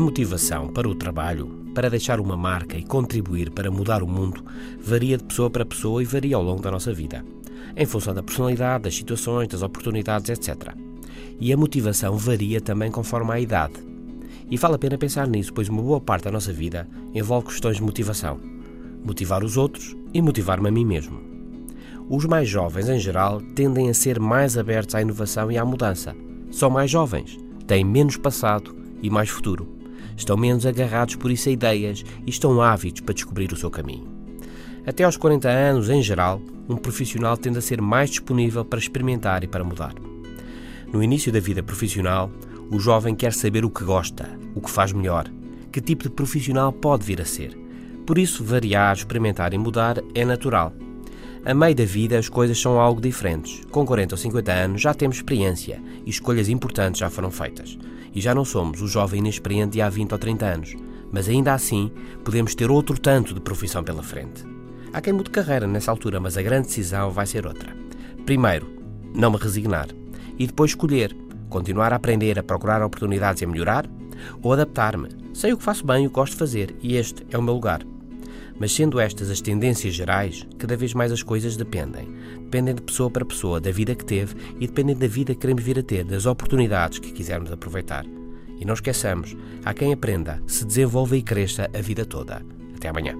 motivação para o trabalho, para deixar uma marca e contribuir para mudar o mundo, varia de pessoa para pessoa e varia ao longo da nossa vida, em função da personalidade, das situações, das oportunidades, etc. E a motivação varia também conforme a idade. E vale a pena pensar nisso, pois uma boa parte da nossa vida envolve questões de motivação. Motivar os outros e motivar-me a mim mesmo. Os mais jovens, em geral, tendem a ser mais abertos à inovação e à mudança. São mais jovens, têm menos passado e mais futuro. Estão menos agarrados por isso a ideias e estão ávidos para descobrir o seu caminho. Até aos 40 anos, em geral, um profissional tende a ser mais disponível para experimentar e para mudar. No início da vida profissional, o jovem quer saber o que gosta, o que faz melhor, que tipo de profissional pode vir a ser. Por isso, variar, experimentar e mudar é natural. A meio da vida, as coisas são algo diferentes. Com 40 ou 50 anos, já temos experiência e escolhas importantes já foram feitas e já não somos o jovem inexperiente de há 20 ou 30 anos, mas ainda assim podemos ter outro tanto de profissão pela frente. Há quem mude carreira nessa altura, mas a grande decisão vai ser outra. Primeiro, não me resignar e depois escolher continuar a aprender, a procurar oportunidades e a melhorar ou adaptar-me. Sei o que faço bem e o que gosto de fazer e este é o meu lugar. Mas sendo estas as tendências gerais, cada vez mais as coisas dependem. Dependem de pessoa para pessoa, da vida que teve e dependem da vida que queremos vir a ter, das oportunidades que quisermos aproveitar. E não esqueçamos, há quem aprenda, se desenvolva e cresça a vida toda. Até amanhã.